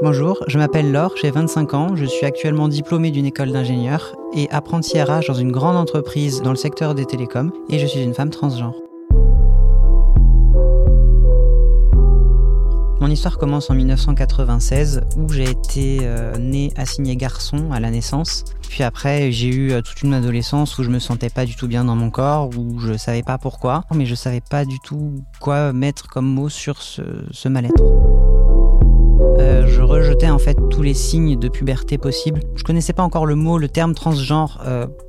Bonjour, je m'appelle Laure, j'ai 25 ans, je suis actuellement diplômée d'une école d'ingénieur et apprenti RH dans une grande entreprise dans le secteur des télécoms et je suis une femme transgenre. Mon histoire commence en 1996 où j'ai été euh, née assignée garçon à la naissance. Puis après, j'ai eu euh, toute une adolescence où je me sentais pas du tout bien dans mon corps, où je savais pas pourquoi, mais je savais pas du tout quoi mettre comme mot sur ce, mal-être. Euh, je rejetais en fait tous les signes de puberté possibles. Je connaissais pas encore le mot, le terme transgenre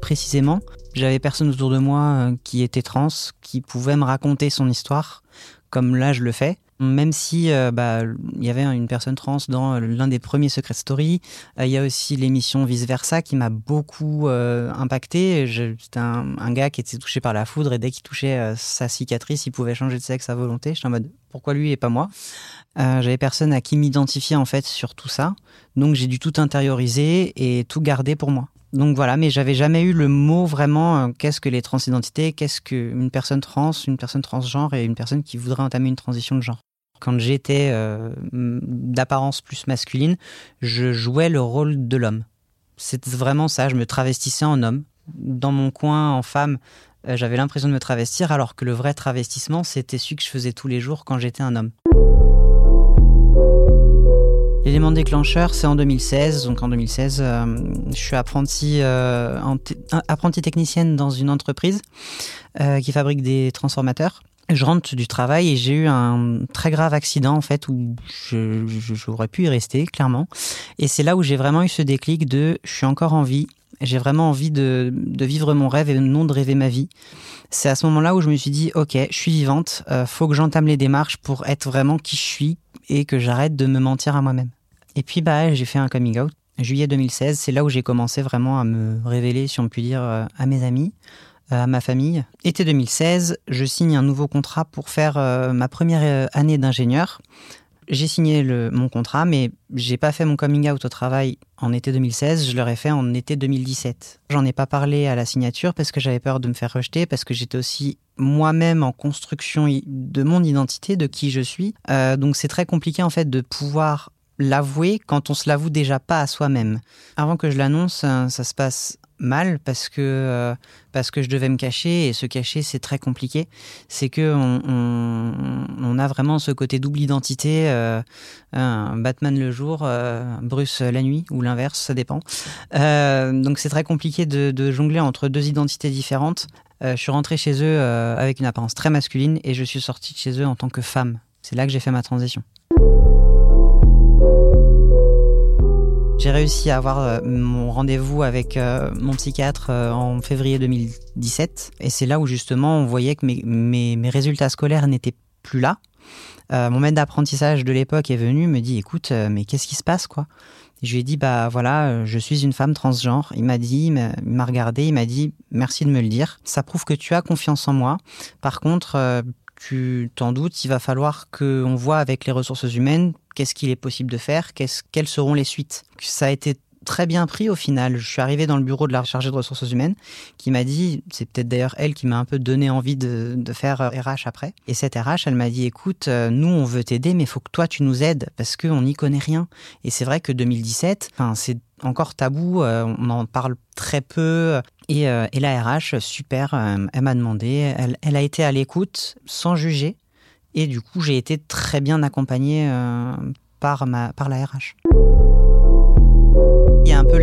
précisément. J'avais personne autour de moi qui était trans, qui pouvait me raconter son histoire, comme là je le fais. Même si euh, bah, il y avait une personne trans dans l'un des premiers Secret Story, euh, il y a aussi l'émission Vice Versa qui m'a beaucoup euh, impacté. C'était un, gars qui était touché par la foudre et dès qu'il touchait sa cicatrice, il pouvait changer de sexe à volonté. J'étais en mode pourquoi lui et pas moi J'avais personne à qui m'identifier en fait sur tout ça, donc j'ai dû tout intérioriser et tout garder pour moi. Donc voilà, mais j'avais jamais eu le mot vraiment qu'est-ce que les transidentités, qu'est-ce qu'une personne trans, une personne transgenre et une personne qui voudrait entamer une transition de genre quand j'étais euh, d'apparence plus masculine, je jouais le rôle de l'homme. C'était vraiment ça, je me travestissais en homme. Dans mon coin, en femme, euh, j'avais l'impression de me travestir, alors que le vrai travestissement, c'était celui que je faisais tous les jours quand j'étais un homme. L'élément déclencheur, c'est en 2016. Donc en 2016, euh, je suis apprenti, apprenti technicienne dans une entreprise qui fabrique des transformateurs je rentre du travail et j'ai eu un très grave accident en fait où j'aurais pu y rester clairement. Et c'est là où j'ai vraiment eu ce déclic de je suis encore en vie, j'ai vraiment envie de, vivre mon rêve et non de rêver ma vie. C'est à ce moment-là où je me suis dit ok, je suis vivante, euh, faut que j'entame les démarches pour être vraiment qui je suis et que j'arrête de me mentir à moi-même. Et puis bah j'ai fait un coming out. Juillet 2016, c'est là où j'ai commencé vraiment à me révéler, si on peut dire, euh, à mes amis, à ma famille. Été 2016, je signe un nouveau contrat pour faire euh, ma première euh, année d'ingénieur. J'ai signé le, mon contrat, mais j'ai pas fait mon coming out au travail en été 2016, je l'aurais fait en été 2017. J'en ai pas parlé à la signature parce que j'avais peur de me faire rejeter, parce que j'étais aussi moi-même en construction de mon identité, de qui je suis. Euh, donc c'est très compliqué en fait de pouvoir l'avouer quand on se l'avoue déjà pas à soi-même. Avant que je l'annonce, ça se passe mal parce que euh, parce que je devais me cacher. Et se cacher c'est très compliqué. C'est que on, a vraiment ce côté double identité euh, Batman le jour euh, Bruce la nuit ou l'inverse ça dépend. Donc c'est très compliqué de, de, jongler entre deux identités différentes. Je suis rentré chez eux avec une apparence très masculine et je suis sorti de chez eux en tant que femme. C'est là que j'ai fait ma transition J'ai réussi à avoir euh, mon rendez-vous avec euh, mon psychiatre euh, en février 2017. Et c'est là où justement on voyait que mes, résultats scolaires n'étaient plus là. mon maître d'apprentissage de l'époque est venu, me dit écoute, mais qu'est-ce qui se passe quoi? Je lui ai dit bah voilà, je suis une femme transgenre. Il m'a dit, il m'a regardé, il m'a dit merci de me le dire. Ça prouve que tu as confiance en moi. Par contre, tu t'en doutes, il va falloir qu'on voit avec les ressources humaines qu'est-ce qu'il est possible de faire, quelles seront les suites. Ça a été très bien pris au final. Je suis arrivé dans le bureau de la chargée de ressources humaines qui m'a dit, c'est peut-être d'ailleurs elle qui m'a un peu donné envie de, faire RH euh, après. Et cette RH, elle m'a dit, écoute, euh, nous on veut t'aider, mais faut que toi tu nous aides parce qu'on n'y connaît rien. Et c'est vrai que 2017, c'est encore tabou, euh, on en parle très peu. Et, la RH, super, elle m'a demandé, elle, a été à l'écoute sans juger. Et du coup, j'ai été très bien accompagné par, ma, par la RH. Un peu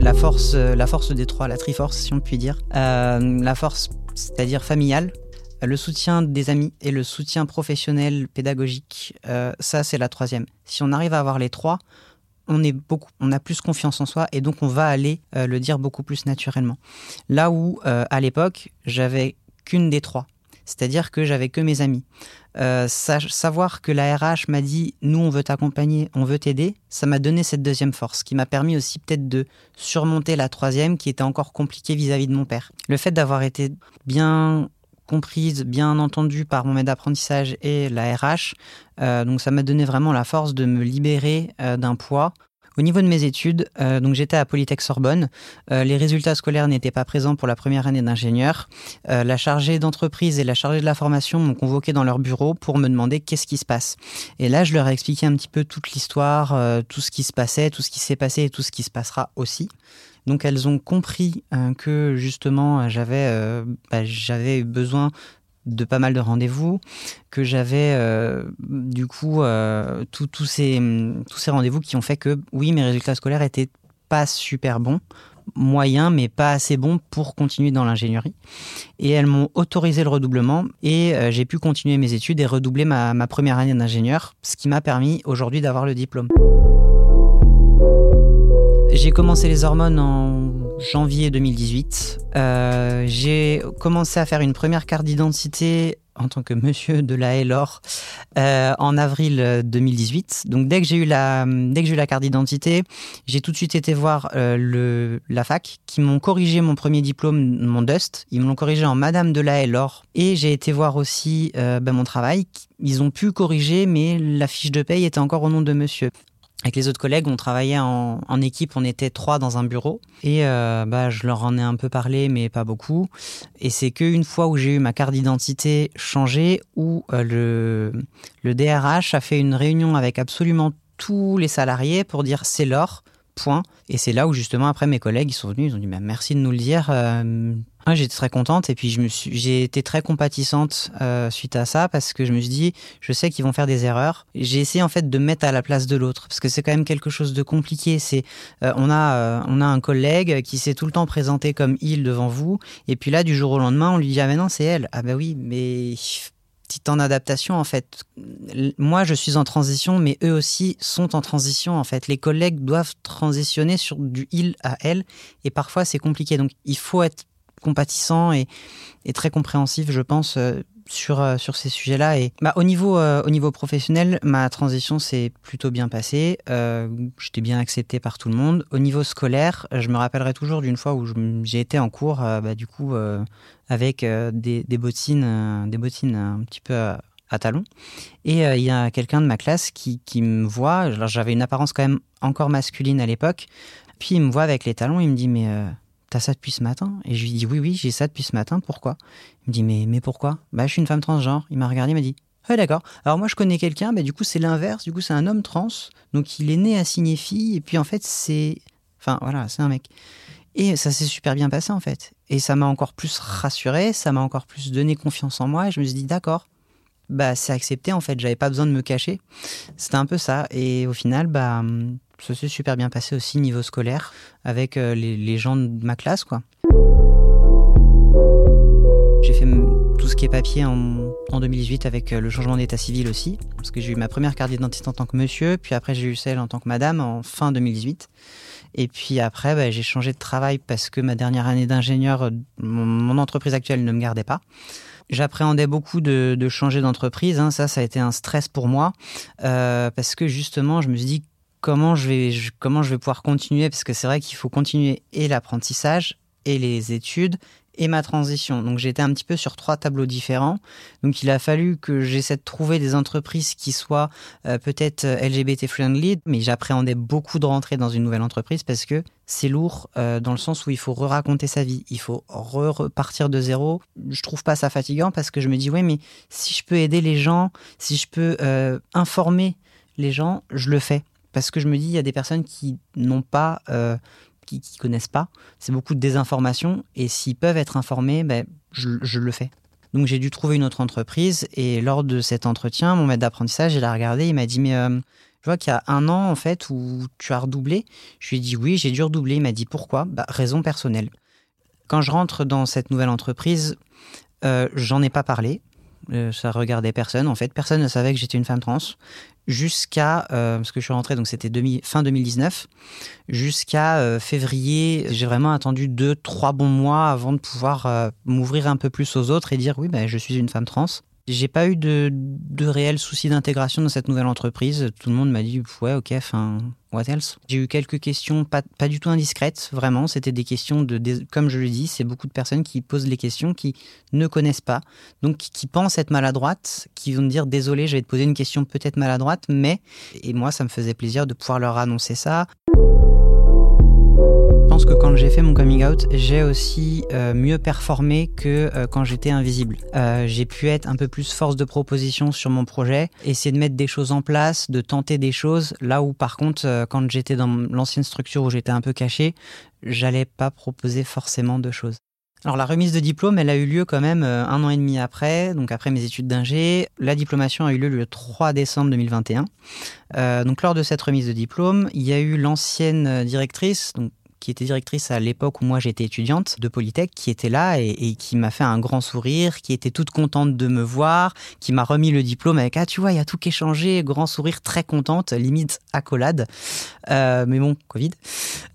la, force, la force des trois, la triforce, si on peut dire. Euh, la force, c'est-à-dire familiale, le soutien des amis et le soutien professionnel, pédagogique, euh, ça c'est la troisième. Si on arrive à avoir les trois, on est beaucoup, on a plus confiance en soi et donc on va aller le dire beaucoup plus naturellement. Là où à l'époque j'avais qu'une des trois, c'est-à-dire que j'avais que mes amis. Euh, savoir que la RH m'a dit nous on veut t'accompagner, on veut t'aider, ça m'a donné cette deuxième force qui m'a permis aussi peut-être de surmonter la troisième qui était encore compliquée vis-à-vis de mon père. Le fait d'avoir été bien comprise, bien entendue par mon maître d'apprentissage et la RH, euh, donc ça m'a donné vraiment la force de me libérer euh, d'un poids Au niveau de mes études, euh, donc j'étais à Polytech Sorbonne. Euh, les résultats scolaires n'étaient pas présents pour la première année d'ingénieur. Euh, la chargée d'entreprise et la chargée de la formation m'ont convoqué dans leur bureau pour me demander qu'est-ce qui se passe. Et là, je leur ai expliqué un petit peu toute l'histoire, tout ce qui se passait, tout ce qui s'est passé et tout ce qui se passera aussi. Donc elles ont compris que justement j'avais bah, j'avais besoin de pas mal de rendez-vous, que j'avais euh, du coup euh, tous ces, tous ces rendez-vous qui ont fait que oui, mes résultats scolaires étaient pas super bons, moyens, mais pas assez bons pour continuer dans l'ingénierie. Et elles m'ont autorisé le redoublement et euh, j'ai pu continuer mes études et redoubler ma, ma première année d'ingénieur, ce qui m'a permis aujourd'hui d'avoir le diplôme. J'ai commencé les hormones en janvier 2018. Euh, j'ai commencé à faire une première carte d'identité en tant que monsieur de la Lor euh, en avril 2018. Donc dès que j'ai eu la dès que j'ai eu la carte d'identité, j'ai tout de suite été voir euh, le la fac qui m'ont corrigé mon premier diplôme mon DUST, ils me l'ont corrigé en madame de la Lor et j'ai été voir aussi ben, mon travail, ils ont pu corriger mais la fiche de paye était encore au nom de monsieur. Avec les autres collègues, on travaillait en, équipe, on était trois dans un bureau. Et euh, bah, je leur en ai un peu parlé, mais pas beaucoup. Et c'est qu'une fois où j'ai eu ma carte d'identité changée, où euh, le, le DRH a fait une réunion avec absolument tous les salariés pour dire c'est l'or, point. Et c'est là où justement après mes collègues ils sont venus, ils ont dit bah, merci de nous le dire. Euh, j'étais très contente et puis je me suis, j'ai été très compatissante euh, suite à ça parce que je me suis dit, je sais qu'ils vont faire des erreurs. J'ai essayé en fait de mettre à la place de l'autre parce que c'est quand même quelque chose de compliqué. C'est, euh, on a, on a un collègue qui s'est tout le temps présenté comme il devant vous et puis là du jour au lendemain on lui dit ah ben non c'est elle. Ah ben oui mais petite en adaptation en fait. Moi je suis en transition mais eux aussi sont en transition en fait. Les collègues doivent transitionner sur du il à elle et parfois c'est compliqué donc il faut être compatissant et, très compréhensif, je pense, euh, sur, euh, sur ces sujets-là. Et bah, au, niveau, euh, au niveau professionnel, ma transition s'est plutôt bien passée. J'étais bien accepté par tout le monde. Au niveau scolaire, je me rappellerai toujours d'une fois où j'ai été en cours, bah, du coup, avec des, des, bottines, des bottines un petit peu à talons. Et il y a quelqu'un de ma classe qui, qui me voit. J'avais une apparence quand même encore masculine à l'époque. Puis il me voit avec les talons. Il me dit Mais T'as ça depuis ce matin Et je lui dis Oui, oui, j'ai ça depuis ce matin. Pourquoi? Il me dit Mais, mais pourquoi? Bah, je suis une femme transgenre. Il m'a regardé, il m'a dit Ouais, d'accord. Alors, moi, je connais quelqu'un, mais du coup, c'est l'inverse. Du coup, c'est un homme trans. Donc, il est né assigné fille. Et puis, en fait, c'est. Enfin, voilà, c'est un mec. Et ça s'est super bien passé, en fait. Et ça m'a encore plus rassuré. Ça m'a encore plus donné confiance en moi. Et je me suis dit D'accord. Bah, c'est accepté, en fait. J'avais pas besoin de me cacher. C'était un peu ça. Et au final, bah ça s'est super bien passé aussi niveau scolaire avec euh, les, gens de ma classe quoi. J'ai fait tout ce qui est papier en, 2018 avec euh, le changement d'état civil aussi, parce que j'ai eu ma première carte d'identité en tant que monsieur, puis après j'ai eu celle en tant que madame en fin 2018. Et puis après, bah, j'ai changé de travail parce que ma dernière année d'ingénieur, euh, mon, entreprise actuelle ne me gardait pas. J'appréhendais beaucoup de, changer d'entreprise. Hein. Ça, ça a été un stress pour moi parce que justement, je me suis dit comment je vais, comment je vais pouvoir continuer Parce que c'est vrai qu'il faut continuer et l'apprentissage et les études et ma transition. Donc j'étais un petit peu sur trois tableaux différents. Donc il a fallu que j'essaie de trouver des entreprises qui soient euh, peut-être euh, LGBT friendly, mais j'appréhendais beaucoup de rentrer dans une nouvelle entreprise parce que c'est lourd euh, dans le sens où il faut re-raconter sa vie, il faut repartir de zéro. Je trouve pas ça fatigant parce que je me dis ouais mais si je peux aider les gens, si je peux informer les gens, je le fais parce que je me dis, il y a des personnes qui n'ont pas, euh, qui, qui, connaissent pas. C'est beaucoup de désinformation. Et s'ils peuvent être informés, ben, je, le fais. Donc j'ai dû trouver une autre entreprise. Et lors de cet entretien, mon maître d'apprentissage, il a regardé, il m'a dit, mais euh, je vois qu'il y a un an, en fait, où tu as redoublé. Je lui ai dit, oui, j'ai dû redoubler. Il m'a dit, pourquoi? Bah, Raison personnelle. Quand je rentre dans cette nouvelle entreprise, euh, j'en ai pas parlé. Ça regardait personne en fait. Personne ne savait que j'étais une femme trans jusqu'à, euh, parce que je suis rentré, donc c'était fin 2019, jusqu'à euh, février, j'ai vraiment attendu deux, trois bons mois avant de pouvoir euh, m'ouvrir un peu plus aux autres et dire oui, ben, je suis une femme trans. J'ai pas eu de, de réels soucis d'intégration dans cette nouvelle entreprise. Tout le monde m'a dit ouais ok, enfin what else? J'ai eu quelques questions pas, pas du tout indiscrètes, vraiment. C'était des questions de, comme je le dis, c'est beaucoup de personnes qui posent les questions qui ne connaissent pas, donc qui pensent être maladroites, qui vont me dire désolé, je vais te poser une question peut-être maladroite, mais et moi ça me faisait plaisir de pouvoir leur annoncer ça j'ai fait mon coming out, j'ai aussi euh, mieux performé que euh, quand j'étais invisible. Euh, j'ai pu être un peu plus force de proposition sur mon projet, essayer de mettre des choses en place, de tenter des choses, là où par contre, quand j'étais dans l'ancienne structure où j'étais un peu caché, j'allais pas proposer forcément de choses. Alors la remise de diplôme, elle a eu lieu quand même un an et demi après, donc après mes études d'ingé. La diplomation a eu lieu le 3 décembre 2021. donc lors de cette remise de diplôme, il y a eu l'ancienne directrice, donc qui était directrice à l'époque où moi j'étais étudiante de Polytech, qui était là et, qui m'a fait un grand sourire, qui était toute contente de me voir, qui m'a remis le diplôme avec ah tu vois il y a tout qui est changé, grand sourire, très contente, limite accolade. Euh, mais bon, Covid.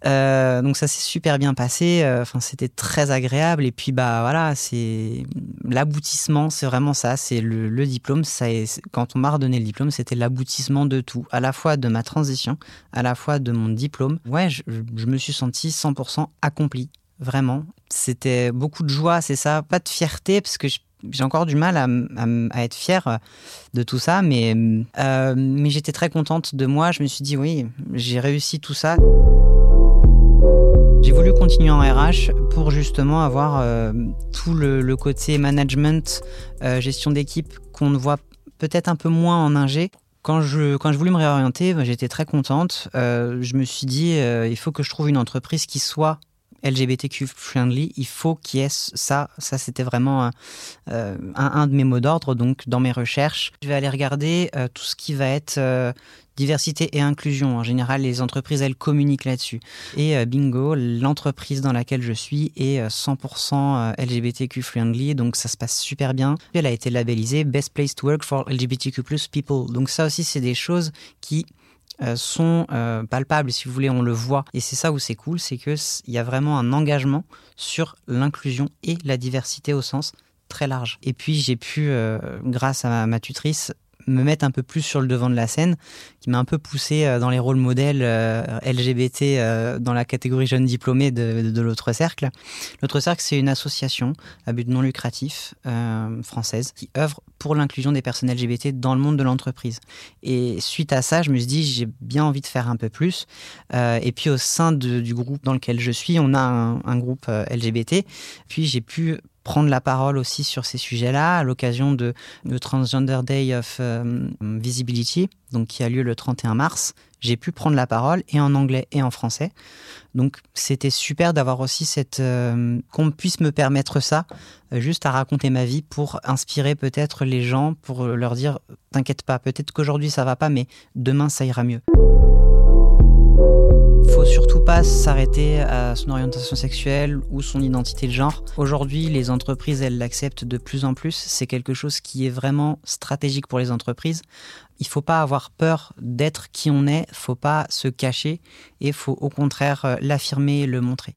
Euh, donc ça s'est super bien passé. Euh, enfin c'était très agréable et puis bah voilà c'est l'aboutissement, c'est vraiment ça, c'est le, diplôme. Ça quand on m'a redonné le diplôme, c'était l'aboutissement de tout, à la fois de ma transition, à la fois de mon diplôme. Ouais, je me suis senti 100% accompli, vraiment. C'était beaucoup de joie, c'est ça, pas de fierté, parce que j'ai encore du mal à, être fière de tout ça, mais, euh, mais j'étais très contente de moi. Je me suis dit, oui, j'ai réussi tout ça. J'ai voulu continuer en RH pour justement avoir euh, tout le, côté management, euh, gestion d'équipe qu'on ne voit peut-être un peu moins en ingé quand je, quand je voulais me réorienter, bah, j'étais très contente. Euh, je me suis dit, euh, il faut que je trouve une entreprise qui soit LGBTQ friendly. Il faut qu'il y ait ça. Ça, c'était vraiment euh, un, un, de mes mots d'ordre. Donc, dans mes recherches, je vais aller regarder tout ce qui va être diversité et inclusion. En général, les entreprises, elles communiquent là-dessus. Et euh, bingo, l'entreprise dans laquelle je suis est 100% euh, euh, LGBTQ friendly, donc ça se passe super bien. Elle a été labellisée Best Place to Work for LGBTQ People. Donc ça aussi, c'est des choses qui sont palpables, si vous voulez, on le voit. Et c'est ça où c'est cool, c'est qu'il y a vraiment un engagement sur l'inclusion et la diversité au sens très large. Et puis j'ai pu, grâce à ma tutrice, me mettre un peu plus sur le devant de la scène, qui m'a un peu poussé euh, dans les rôles modèles euh, LGBT euh, dans la catégorie jeunes diplômés de, l'autre cercle. L'autre cercle, c'est une association à but non lucratif française qui œuvre pour l'inclusion des personnes LGBT dans le monde de l'entreprise. Et suite à ça, je me suis dit, j'ai bien envie de faire un peu plus. et puis au sein du groupe dans lequel je suis, on a un groupe LGBT. Puis j'ai pu prendre la parole aussi sur ces sujets-là à l'occasion de le Transgender Day of euh, Visibility, donc qui a lieu le 31 mars. J'ai pu prendre la parole et en anglais et en français. Donc c'était super d'avoir aussi cette euh, qu'on puisse me permettre ça, euh, juste à raconter ma vie pour inspirer peut-être les gens, pour leur dire t'inquiète pas, peut-être qu'aujourd'hui ça va pas, mais demain ça ira mieux s'arrêter à son orientation sexuelle ou son identité de genre. Aujourd'hui, les entreprises, elles l'acceptent de plus en plus. C'est quelque chose qui est vraiment stratégique pour les entreprises. Il faut pas avoir peur d'être qui on est, faut pas se cacher et faut au contraire euh, l'affirmer le montrer.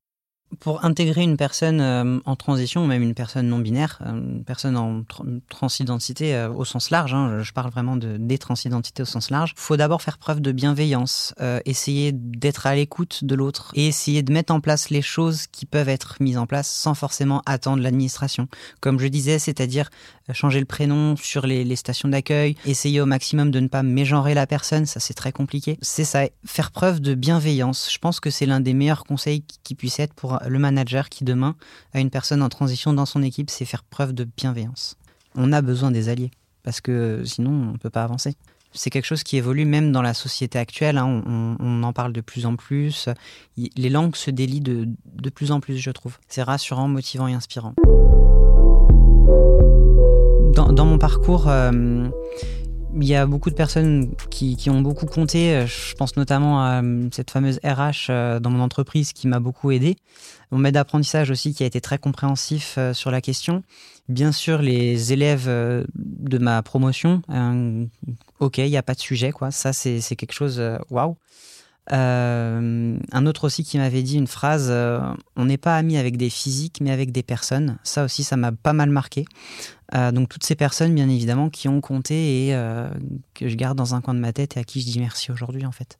Pour intégrer une personne euh, en transition, ou même une personne non binaire, euh, une personne en transidentité euh, au sens large, hein, je parle vraiment de des transidentités au sens large, faut d'abord faire preuve de bienveillance, essayer d'être à l'écoute de l'autre et essayer de mettre en place les choses qui peuvent être mises en place sans forcément attendre l'administration. Comme je disais, c'est-à-dire changer le prénom sur les, stations d'accueil, essayer au maximum de ne pas mégenrer la personne, ça c'est très compliqué. C'est ça, faire preuve de bienveillance. Je pense que c'est l'un des meilleurs conseils qui puisse être pour le manager qui demain a une personne en transition dans son équipe, c'est faire preuve de bienveillance. On a besoin des alliés, parce que sinon on ne peut pas avancer. C'est quelque chose qui évolue même dans la société actuelle, hein. on, en parle de plus en plus, les langues se délient de, de plus en plus, je trouve. C'est rassurant, motivant et inspirant. Dans, mon parcours, euh, il y a beaucoup de personnes qui, qui, ont beaucoup compté. Je pense notamment à euh, cette fameuse RH euh, dans mon entreprise qui m'a beaucoup aidé. Mon maître d'apprentissage aussi qui a été très compréhensif euh, sur la question. Bien sûr, les élèves de ma promotion, ok, il n'y a pas de sujet, quoi. Ça, c'est quelque chose, waouh. Euh, un autre aussi qui m'avait dit une phrase euh, on n'est pas amis avec des physiques mais avec des personnes. Ça aussi, ça m'a pas mal marqué. Donc toutes ces personnes, bien évidemment, qui ont compté et que je garde dans un coin de ma tête et à qui je dis merci aujourd'hui, en fait.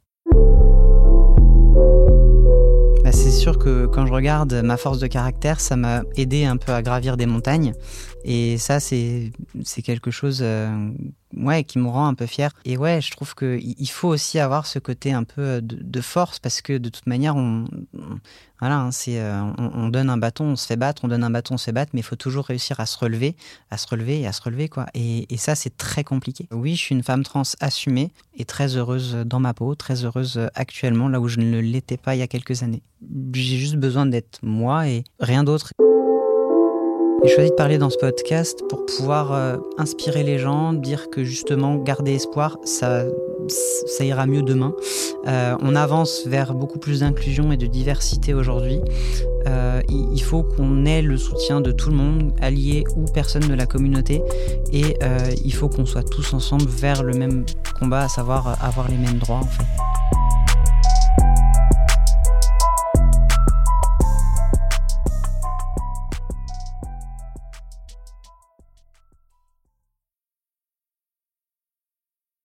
Bah, c'est sûr que quand je regarde ma force de caractère, ça m'a aidé un peu à gravir des montagnes. Et ça, c'est quelque chose euh, ouais, qui me rend un peu fier. Et ouais, je trouve qu'il faut aussi avoir ce côté un peu de, force parce que de toute manière, on, voilà, hein, euh, on, donne un bâton, on se fait battre, on donne un bâton, on se fait battre, mais il faut toujours réussir à se relever, à se relever et à se relever. quoi. Et, et ça, c'est très compliqué. Oui, je suis une femme trans assumée et très heureuse dans ma peau, très heureuse actuellement, là où je ne l'étais pas il y a quelques années. J'ai juste besoin d'être moi et rien d'autre. J'ai choisi de parler dans ce podcast pour pouvoir euh, inspirer les gens, dire que justement garder espoir, ça, ira mieux demain. Euh, on avance vers beaucoup plus d'inclusion et de diversité aujourd'hui. Euh, il faut qu'on ait le soutien de tout le monde, alliés ou personne de la communauté, et il faut qu'on soit tous ensemble vers le même combat, à savoir avoir les mêmes droits.